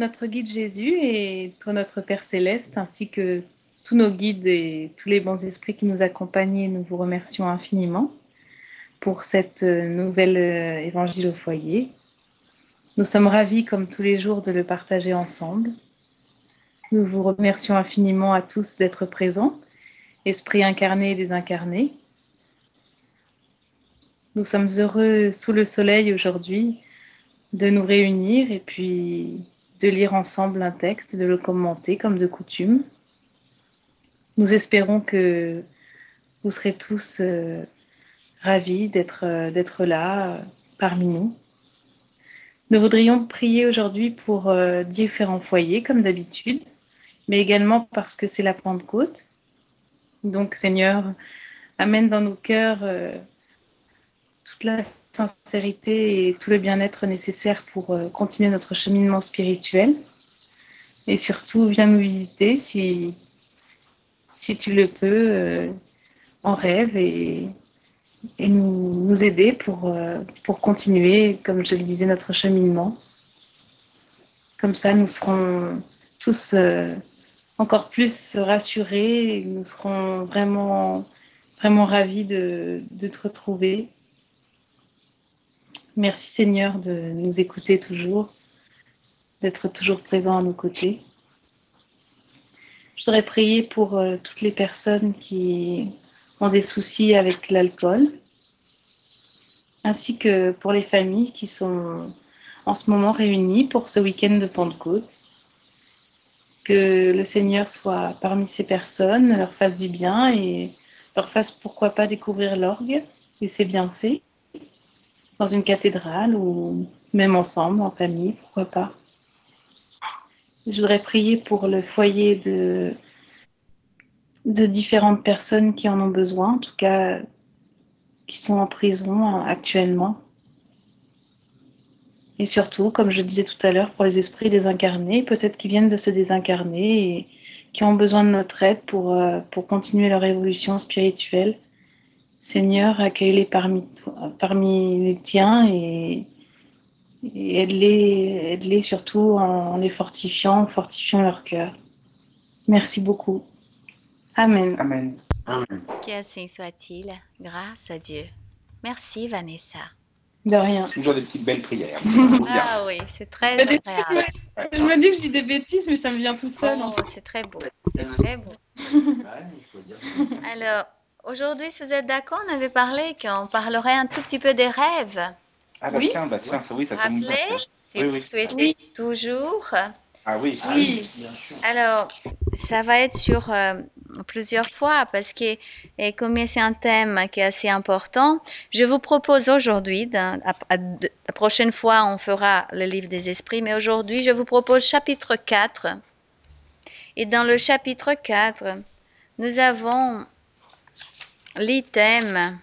notre guide Jésus et toi, notre Père céleste, ainsi que tous nos guides et tous les bons esprits qui nous accompagnent, nous vous remercions infiniment pour cette euh, nouvelle euh, évangile au foyer. Nous sommes ravis, comme tous les jours, de le partager ensemble. Nous vous remercions infiniment à tous d'être présents, esprit incarné et désincarné. Nous sommes heureux sous le soleil aujourd'hui de nous réunir et puis de lire ensemble un texte, de le commenter comme de coutume. Nous espérons que vous serez tous euh, ravis d'être euh, là euh, parmi nous. Nous voudrions prier aujourd'hui pour différents foyers, comme d'habitude, mais également parce que c'est la Pentecôte. Donc, Seigneur, amène dans nos cœurs toute la sincérité et tout le bien-être nécessaire pour euh, continuer notre cheminement spirituel. Et surtout, viens nous visiter si, si tu le peux, euh, en rêve et, et nous, aider pour, euh, pour continuer, comme je le disais, notre cheminement. Comme ça, nous serons tous encore plus rassurés et nous serons vraiment, vraiment ravis de, de te retrouver. Merci Seigneur de nous écouter toujours, d'être toujours présent à nos côtés. Je voudrais prier pour euh, toutes les personnes qui ont des soucis avec l'alcool, ainsi que pour les familles qui sont en ce moment réunies pour ce week-end de Pentecôte. Que le Seigneur soit parmi ces personnes, leur fasse du bien et leur fasse pourquoi pas découvrir l'orgue et ses bienfaits dans une cathédrale ou même ensemble, en famille, pourquoi pas. Je voudrais prier pour le foyer de, différentes personnes qui en ont besoin, en tout cas qui sont en prison actuellement. Et surtout, comme je disais tout à l'heure, pour les esprits désincarnés, peut-être qui viennent de se désincarner et qui ont besoin de notre aide pour, euh, pour continuer leur évolution spirituelle. Seigneur, accueille-les parmi, toi- parmi les tiens et, et aide-les aide-les surtout en, les fortifiant, en fortifiant leur cœur. Merci beaucoup. Amen. Amen. Amen. Qu'ainsi soit-il, grâce à Dieu. Merci Vanessa. De rien. Toujours des petites belles prières. Ah oui, c'est très agréable. Je me dis que je dis des bêtises, mais ça me vient tout seul. en Oh, c'est très beau, c'est très beau. Alors, aujourd'hui, si vous êtes d'accord, on avait parlé qu'on parlerait un tout petit peu des rêves. Ah bah Oui. tiens, bah tiens, ça, oui, ça. Rappelez, ça. si Oui, vous oui. souhaitez Oui. toujours. Ah oui. Ah Oui. bien sûr. Alors, ça va être sur euh, plusieurs fois parce que, et comme c'est un thème qui est assez important, je vous propose aujourd'hui, la prochaine fois on fera le livre des esprits, mais aujourd'hui je vous propose chapitre 4. Et dans le chapitre 4, nous avons l'item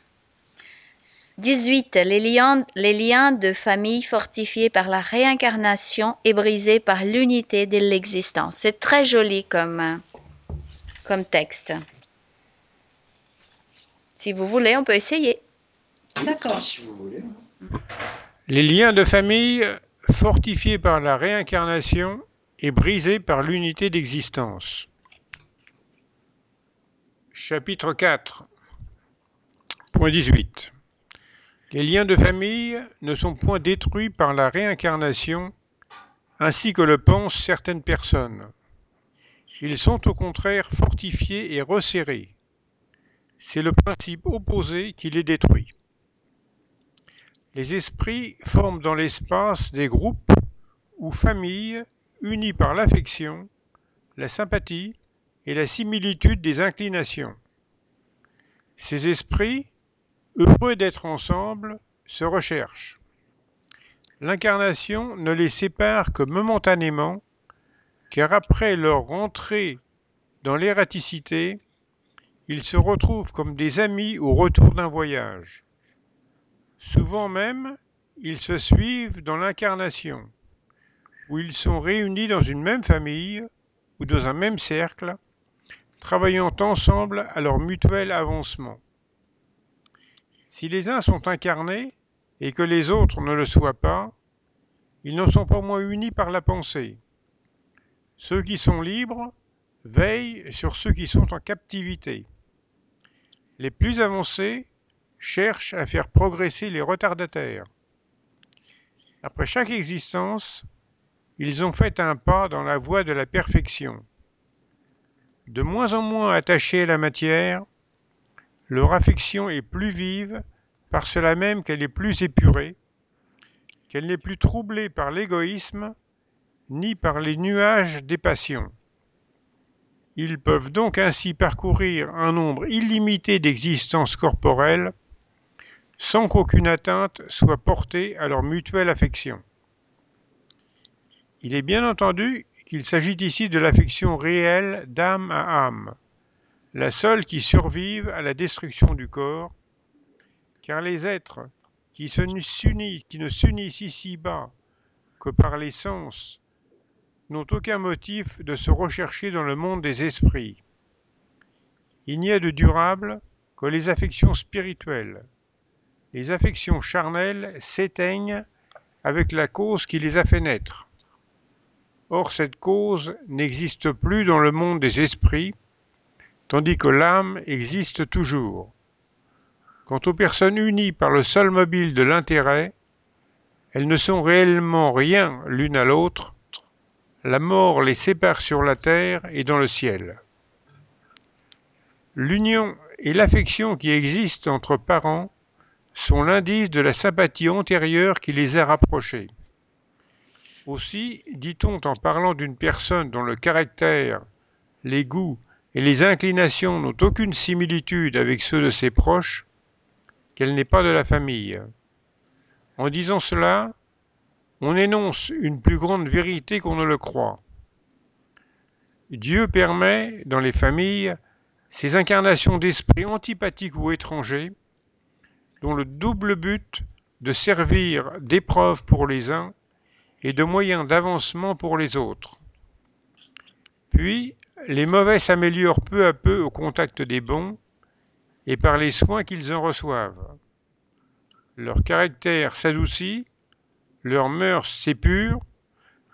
18. Les liens, les liens de famille fortifiés par la réincarnation et brisés par l'unité de l'existence. C'est très joli comme, comme texte. Si vous voulez, on peut essayer. D'accord. Les liens de famille fortifiés par la réincarnation et brisés par l'unité d'existence. Chapitre 4. Point 18. Les liens de famille ne sont point détruits par la réincarnation ainsi que le pensent certaines personnes. Ils sont au contraire fortifiés et resserrés. C'est le principe opposé qui les détruit. Les esprits forment dans l'espace des groupes ou familles unis par l'affection, la sympathie et la similitude des inclinations. Ces esprits, heureux d'être ensemble, se recherchent. L'incarnation ne les sépare que momentanément, car après leur rentrée dans l'ératicité, ils se retrouvent comme des amis au retour d'un voyage. Souvent même, ils se suivent dans l'incarnation, où ils sont réunis dans une même famille ou dans un même cercle, travaillant ensemble à leur mutuel avancement. Si les uns sont incarnés et que les autres ne le soient pas, ils n'en sont pas moins unis par la pensée, Ceux qui sont libres veillent sur ceux qui sont en captivité. Les plus avancés cherchent à faire progresser les retardataires. Après chaque existence, ils ont fait un pas dans la voie de la perfection. De moins en moins attachés à la matière, leur affection est plus vive par cela même qu'elle est plus épurée, qu'elle n'est plus troublée par l'égoïsme ni par les nuages des passions. Ils peuvent donc ainsi parcourir un nombre illimité d'existences corporelles sans qu'aucune atteinte soit portée à leur mutuelle affection. Il est bien entendu qu'il s'agit ici de l'affection réelle d'âme à âme, la seule qui survive à la destruction du corps, car les êtres qui, qui ne s'unissent ici-bas que par les sens n'ont aucun motif de se rechercher dans le monde des esprits. Il n'y a de durable que les affections spirituelles. Les affections charnelles s'éteignent avec la cause qui les a fait naître. Or cette cause n'existe plus dans le monde des esprits, tandis que l'âme existe toujours. Quant aux personnes unies par le seul mobile de l'intérêt, elles ne sont réellement rien l'une à l'autre, la mort les sépare sur la terre et dans le ciel. L'union et l'affection qui existent entre parents sont l'indice de la sympathie antérieure qui les a rapprochés. Aussi dit-on en parlant d'une personne dont le caractère, les goûts et les inclinations n'ont aucune similitude avec ceux de ses proches, qu'elle n'est pas de la famille. En disant cela, on énonce une plus grande vérité qu'on ne le croit. Dieu permet, dans les familles, ces incarnations d'esprits antipathiques ou étrangers, dont le double but de servir d'épreuve pour les uns et de moyen d'avancement pour les autres. Puis, les mauvais s'améliorent peu à peu au contact des bons et par les soins qu'ils en reçoivent. Leur caractère s'adoucit leurs mœurs s'épurent,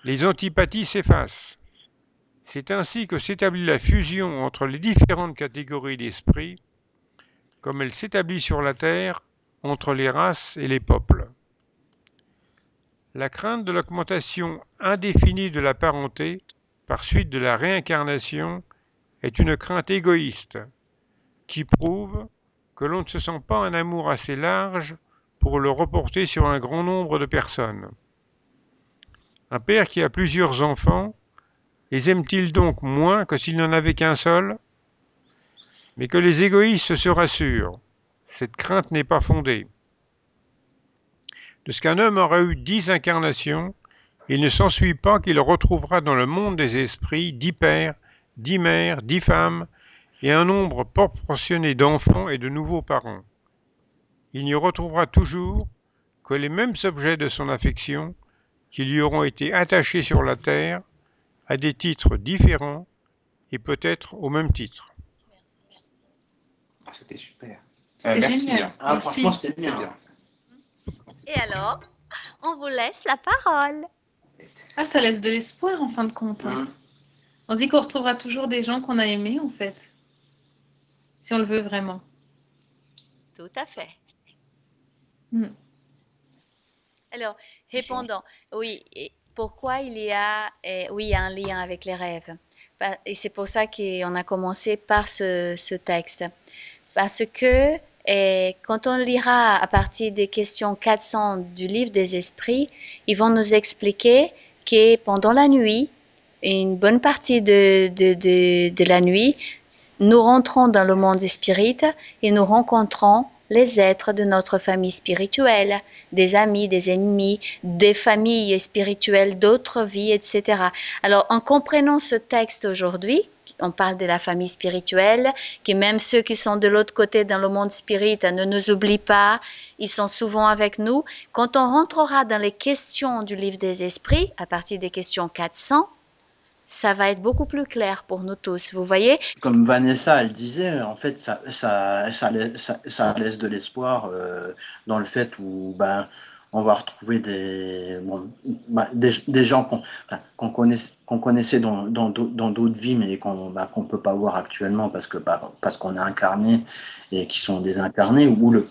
les antipathies s'effacent. C'est ainsi que s'établit la fusion entre les différentes catégories d'esprits, comme elle s'établit sur la terre entre les races et les peuples. La crainte de l'augmentation indéfinie de la parenté par suite de la réincarnation est une crainte égoïste qui prouve que l'on ne se sent pas un amour assez large pour le reporter sur un grand nombre de personnes. Un père qui a plusieurs enfants, les aime-t-il donc moins que s'il n'en avait qu'un seul? Mais que les égoïstes se rassurent, cette crainte n'est pas fondée. De ce qu'un homme aura eu dix incarnations, il ne s'ensuit pas qu'il retrouvera dans le monde des esprits dix pères, dix mères, dix femmes, et un nombre proportionné d'enfants et de nouveaux parents il n'y retrouvera toujours que les mêmes objets de son affection qui lui auront été attachés sur la terre à des titres différents et peut-être au même titre. Ah, c'était super. C'était génial. hein. Ah, Merci. franchement, c'était bien. Et alors, on vous laisse la parole. Ah, ça laisse de l'espoir en fin de compte. hein. Hum. On dit qu'on retrouvera toujours des gens qu'on a aimés en fait. Si on le veut vraiment. Tout à fait. Mm. Alors, répondant, oui, et pourquoi il y a, eh, oui, un lien avec les rêves? Et c'est pour ça qu'on a commencé par ce, ce texte. Parce que eh, quand on lira à partir des questions 400 du livre des esprits, ils vont nous expliquer que pendant la nuit, une bonne partie de, de, de, la nuit, nous rentrons dans le monde des spirites et nous rencontrons les êtres de notre famille spirituelle, des amis, des ennemis, des familles spirituelles, d'autres vies, etc. Alors, en comprenant ce texte aujourd'hui, on parle de la famille spirituelle, que même ceux qui sont de l'autre côté dans le monde spirit ne nous oublient pas, ils sont souvent avec nous. Quand on rentrera dans les questions du livre des esprits, à partir des questions 400, ça va être beaucoup plus clair pour nous tous. Vous voyez? Comme Vanessa, elle disait, en fait, ça, ça laisse de l'espoir euh, dans le fait où ben, on va retrouver des, bon, des, des, gens qu'on qu'on connaissait, qu'on connaissait dans d'autres dans, dans vies, mais qu'on bah, qu'on peut pas voir actuellement parce que bah, parce qu'on est incarné et qui sont désincarnés, ou le,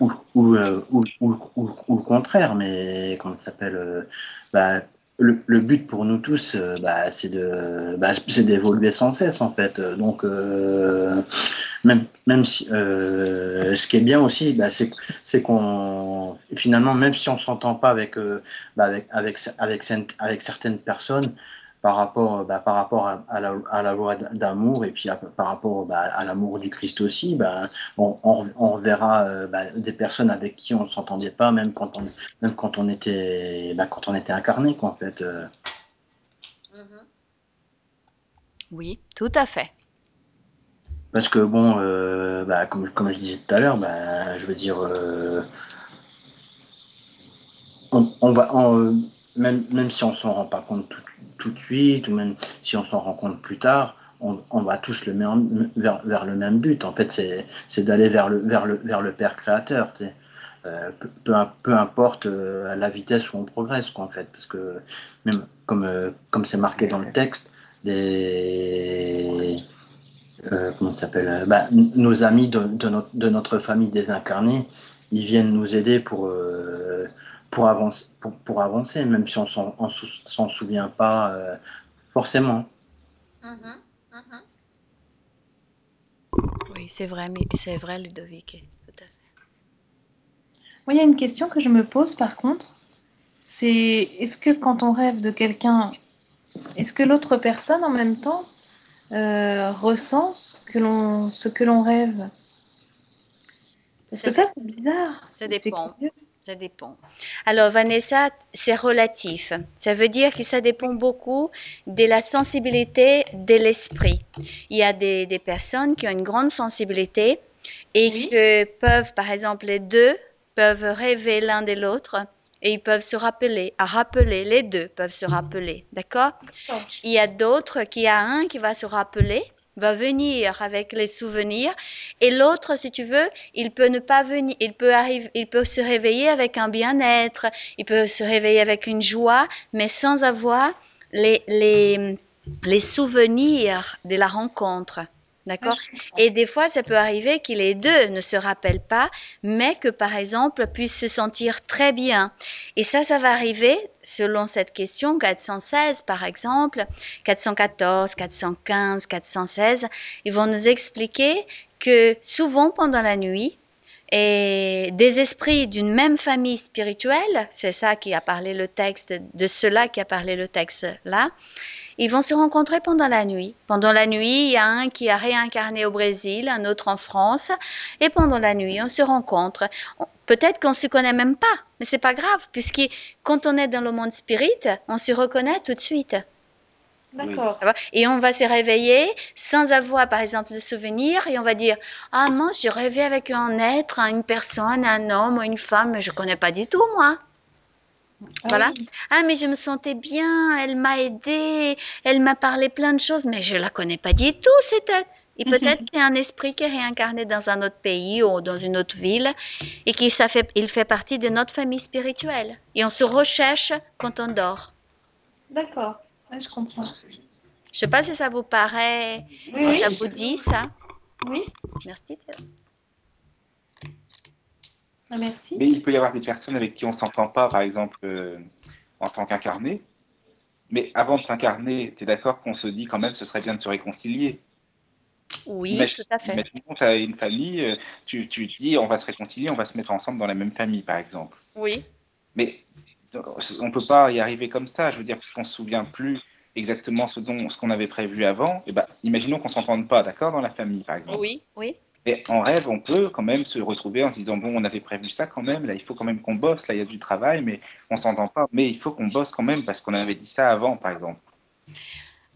ou, ou, euh, ou, ou, le contraire, mais comment s'appelle euh, bah, le, le, but pour nous tous, euh, bah, bah, c'est d'évoluer sans cesse en fait. Donc même, même si, euh, ce qui est bien aussi, bah, c'est, qu'on finalement, même si on s'entend pas avec, bah, avec, avec, avec, certaines personnes, par rapport, bah, par rapport à, à, la, loi d'amour et puis par rapport bah, à l'amour du Christ aussi, on, on, on, verra euh, des personnes avec qui on ne s'entendait pas, même quand on, même quand on était, quand on était incarné, en fait. Euh. Oui, tout à fait. Parce que bon, euh, bah, comme, comme je disais tout à l'heure, bah, je veux dire, euh, on, on, va, on, même, même si on s'en rend pas compte tout, tout, de suite, ou même si on s'en rend compte plus tard, on, on va tous le même, vers, vers, le même but. En fait, c'est d'aller vers le, vers, le, vers le Père Créateur. Tu sais. euh, peu, peu, importe la vitesse où on progresse, quoi, en fait. Parce que, même comme comme c'est marqué dans le texte, les. Euh, comment ça s'appelle bah, Nos amis de, de, notre, de notre famille désincarnée, ils viennent nous aider pour euh, pour avancer, pour, pour, avancer, même si on s'en souvient pas euh, forcément. Mm -hmm, mm -hmm. Oui, c'est vrai, mais c'est vrai, Ludovic, tout à fait. Moi, il y a une question que je me pose par contre, c'est est-ce que quand on rêve de quelqu'un, est-ce que l'autre personne en même temps euh, ressent ce que l'on ce que l'on rêve Parce que ça, c'est bizarre. Ça dépend. Ça dépend. Alors, Vanessa, c'est relatif. Ça veut dire que ça dépend beaucoup de la sensibilité de l'esprit. Il y a des, des, personnes qui ont une grande sensibilité et oui. que peuvent, par exemple, les deux peuvent rêver l'un de l'autre et ils peuvent se rappeler, à rappeler, les deux peuvent se rappeler, d'accord? Il y a d'autres qui y a un qui va se rappeler va venir avec les souvenirs et l'autre si tu veux il peut ne pas venir il peut arriver il peut se réveiller avec un bien-être il peut se réveiller avec une joie mais sans avoir les les les souvenirs de la rencontre D'accord Et des fois, ça peut arriver que les deux ne se rappellent pas, mais que par exemple puissent se sentir très bien. Et ça, ça va arriver, selon cette question, 416 par exemple, 414, 415, 416, ils vont nous expliquer que souvent pendant la nuit, et des esprits d'une même famille spirituelle, c'est ça qui a parlé le texte, de cela qui a parlé le texte là, ils vont se rencontrer pendant la nuit. Pendant la nuit, il y a un qui a réincarné au Brésil, un autre en France, et pendant la nuit, on se rencontre. Peut-être qu'on se connaît même pas, mais c'est pas grave, puisque quand on est dans le monde spirit, on se reconnaît tout de suite. D'accord. Et on va se réveiller sans avoir, par exemple, de souvenirs et on va dire Ah, moi, j'ai rêvé avec un être, une personne, un homme, une femme, mais je connais pas du tout, moi. Ah Voilà. oui. Ah, mais je me sentais bien, elle m'a aidé, elle m'a parlé plein de choses, mais je la connais pas du tout, cette tête. Et peut-être c'est un esprit qui est réincarné dans un autre pays ou dans une autre ville et qui ça fait, il fait partie de notre famille spirituelle. Et on se recherche quand on dort. D'accord. Ouais, je comprends. Je sais pas si ça vous paraît, Oui, si oui. ça vous dit ça. Oui. Merci. Théo. Ah, merci. Mais il peut y avoir des personnes avec qui on s'entend pas, par exemple, euh, en tant qu'incarné. Mais avant de s'incarner, tu es d'accord qu'on se dit quand même ce serait bien de se réconcilier. Oui, Imagine, tout à fait. imaginons tu as une famille, euh, tu, tu te dis on va se réconcilier, on va se mettre ensemble dans la même famille, par exemple. Oui. Mais on peut pas y arriver comme ça, je veux dire, puisqu'on se souvient plus exactement ce dont ce qu'on avait prévu avant. Et ben, imaginons qu'on s'entende pas, d'accord, dans la famille, par exemple. Oui, oui. Et en rêve, on peut quand même se retrouver en se disant bon, on avait prévu ça quand même, là, il faut quand même qu'on bosse, là, il y a du travail, mais on s'entend pas, mais il faut qu'on bosse quand même parce qu'on avait dit ça avant, par exemple.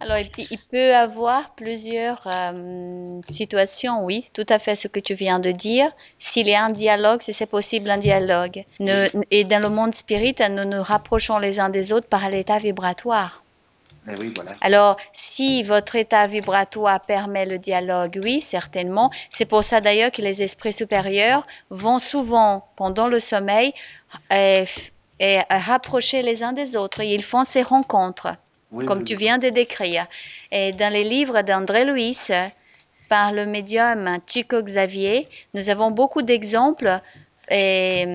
Alors, il, peut avoir plusieurs euh, situations, oui, tout à fait ce que tu viens de dire. S'il y a un dialogue, si c'est possible un dialogue. Et dans le monde spirit, nous nous rapprochons les uns des autres par l'état vibratoire. Oui, voilà. Alors, si votre état vibratoire permet le dialogue, oui, certainement. C'est pour ça d'ailleurs que les esprits supérieurs vont souvent, pendant le sommeil, euh, et, euh, rapprocher les uns des autres. Ils font ces rencontres, Oui, comme oui, tu viens de décrire. Et dans les livres d'André Louis, euh, par le médium Chico Xavier, nous avons beaucoup d'exemples. Et,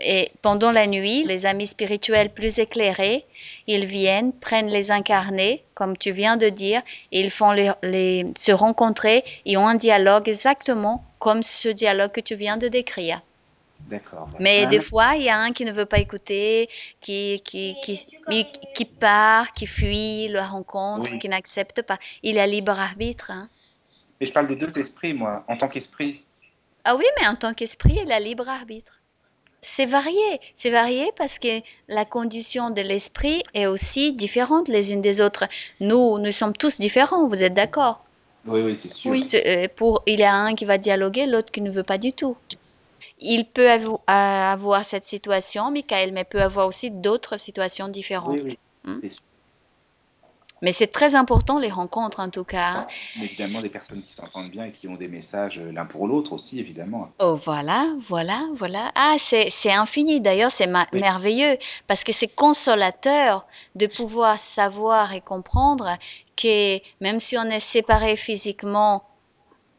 et pendant la nuit, les amis spirituels plus éclairés, ils viennent, prennent les incarnés, comme tu viens de dire, et ils font les, les- se rencontrer et ont un dialogue exactement comme ce dialogue que tu viens de décrire. D'accord. Mais Ah, des fois, il y a un qui ne veut pas écouter, qui, qui, qui, qui, qui part, qui fuit la rencontre, Oui. qui n'accepte pas. Il a libre arbitre. hein. Mais je parle des deux esprits, moi, en tant qu'esprit. Ah oui, mais en tant qu'esprit, il a libre arbitre. C'est varié, c'est varié parce que la condition de l'esprit est aussi différente les unes des autres. Nous, nous sommes tous différents, vous êtes d'accord? Oui, oui, c'est sûr. Oui. Euh, Pour, il y a un qui va dialoguer, l'autre qui ne veut pas du tout. Il peut euh, avoir cette situation, Michael, mais peut avoir aussi d'autres situations différentes. Oui, oui. Hmm? C'est sûr. Mais c'est très important les rencontres en tout cas. hein. Évidemment, des personnes qui s'entendent bien et qui ont des messages euh, l'un pour l'autre aussi, évidemment. Oh, voilà, voilà, voilà. Ah, c'est, c'est infini. D'ailleurs, c'est Oui. merveilleux parce que c'est consolateur de pouvoir savoir et comprendre que même si on est séparés physiquement,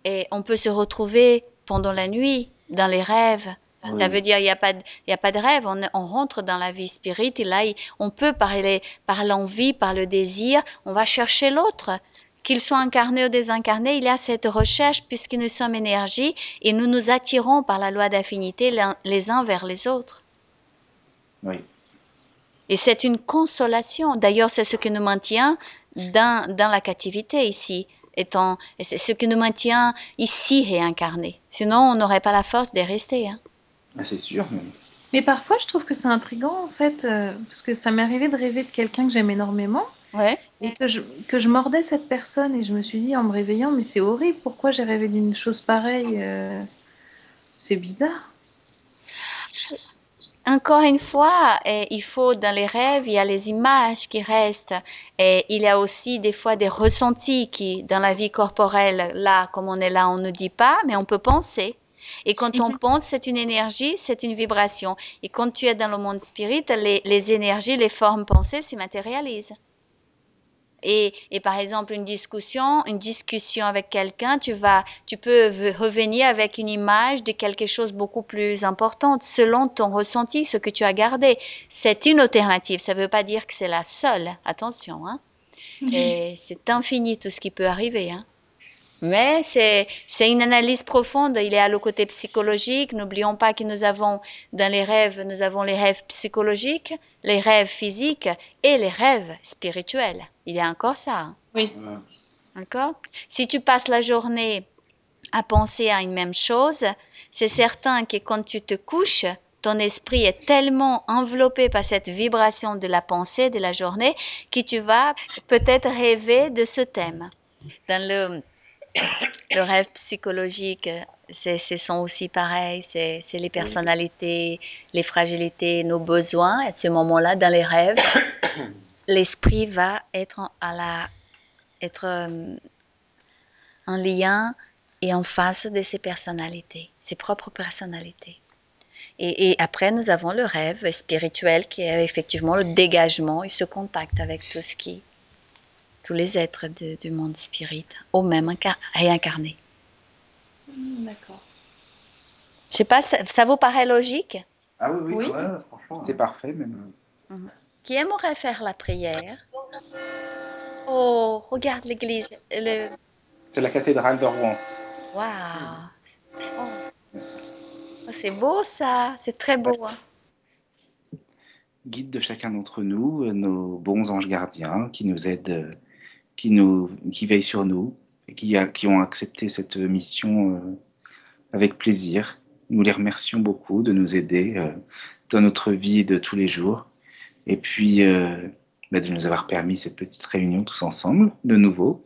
et on peut se retrouver pendant la nuit, dans les rêves. Oui. Ça veut dire il n'y a pas de, y a pas de rêve, on, on rentre dans la vie spirite et là on peut parler par l'envie, par le désir, on va chercher l'autre. Qu'il soit incarné ou désincarné, il y a cette recherche puisque nous sommes énergie et nous nous attirons par la loi d'affinité les uns vers les autres. Oui. Et c'est une consolation. D'ailleurs, c'est ce qui nous maintient dans, dans la captivité ici. Étant, et c'est ce qui nous maintient ici réincarnés. Sinon, on n'aurait pas la force de rester. hein. Ah, c'est sûr. mais- Mais parfois, je trouve que c'est intriguant, en fait, euh, parce que ça m'est arrivé de rêver de quelqu'un que j'aime énormément, Ouais. et que je, que je mordais cette personne, et je me suis dit en me réveillant, mais c'est horrible, pourquoi j'ai rêvé d'une chose pareille euh, C'est bizarre. Encore une fois, eh, il faut dans les rêves, il y a les images qui restent et il y a aussi des fois des ressentis qui, dans la vie corporelle, là, comme on est là, on ne dit pas, mais on peut penser. Et quand on pense, c'est une énergie, c'est une vibration. Et quand tu es dans le monde spirit, les, les énergies, les formes pensées se matérialisent. Et, et par exemple, une discussion, une discussion avec quelqu'un, tu vas, tu peux revenir avec une image de quelque chose beaucoup plus important selon ton ressenti, ce que tu as gardé. C'est une alternative. Ça ne veut pas dire que c'est la seule. Attention, hein. Et c'est infini tout ce qui peut arriver, hein. Mais c'est, c'est une analyse profonde. Il y a le côté psychologique. N'oublions pas que nous avons, dans les rêves, nous avons les rêves psychologiques, les rêves physiques et les rêves spirituels. Il y a encore ça. hein. Oui. D'accord Si tu passes la journée à penser à une même chose, c'est certain que quand tu te couches, ton esprit est tellement enveloppé par cette vibration de la pensée de la journée que tu vas peut-être rêver de ce thème. Dans le, le rêve psychologique, c'est, ce sont aussi pareil, c'est, c'est les personnalités, les fragilités, nos besoins. À ce moment-là, dans les rêves, l'esprit va être en- à la, être euh, en lien et en face de ses personnalités, ses propres personnalités. Et, et après, nous avons le rêve spirituel qui est effectivement le dégagement et ce contact avec tout ce qui, tous les êtres de- du monde spirit, au même incar- réincarné. Hmm, D'accord. Je sais pas, ça, ça vous paraît logique? Ah oui, oui, Oui. ouais, franchement. C'est parfait, même. Qui aimerait faire la prière? Oh, regarde l'église. Le... C'est la cathédrale de Rouen. Waouh Oh. Oh, C'est beau ça, c'est très beau. hein. Guide de chacun d'entre nous, euh, nos bons anges gardiens qui nous aident, euh, qui, nous, qui veillent sur nous, et qui, a- qui ont accepté cette mission euh, avec plaisir. Nous les remercions beaucoup de nous aider euh, dans notre vie de tous les jours. Et puis, euh, bah, de nous avoir permis cette petite réunion tous ensemble, de nouveau.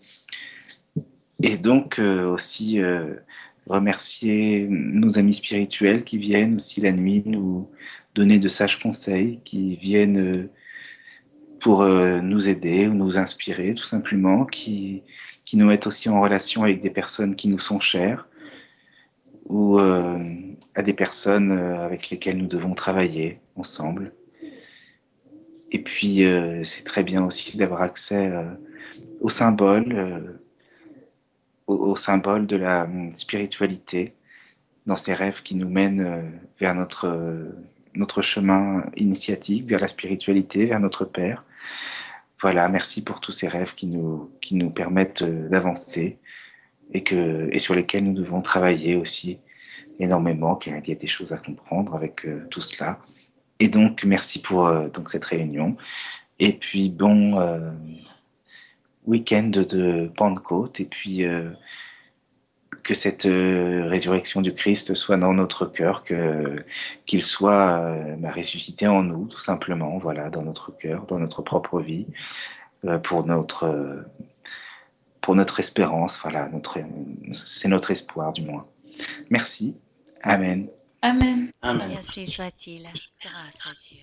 Et donc, aussi remercier nos amis spirituels qui viennent aussi la nuit nous donner de sages conseils, qui viennent pour euh, nous aider ou nous inspirer tout simplement, qui, qui nous mettent aussi en relation avec des personnes qui nous sont chères ou euh, à des personnes euh, avec lesquelles nous devons travailler ensemble. Et puis, c'est très bien aussi d'avoir accès euh, au symbole, euh, au, au, symbole de la hum, spiritualité dans ces rêves qui nous mènent vers notre, notre chemin initiatique, vers la spiritualité, vers notre Père. Voilà, merci pour tous ces rêves qui nous, qui nous permettent euh, d'avancer et, et sur lesquels nous devons travailler aussi énormément, car il y a des choses à comprendre avec euh, tout cela. Et donc, merci pour euh, donc, cette réunion. Et puis, bon week-end de Pentecôte. Et puis, que cette euh, résurrection du Christ soit dans notre cœur, que qu'il soit euh, bah, ressuscité en nous, tout simplement, voilà, dans notre cœur, dans notre propre vie, euh, pour notre pour notre espérance, voilà, notre c'est notre espoir du moins. Merci. Amen. Amen. Amen. Ainsi soit-il. Grâce à Dieu.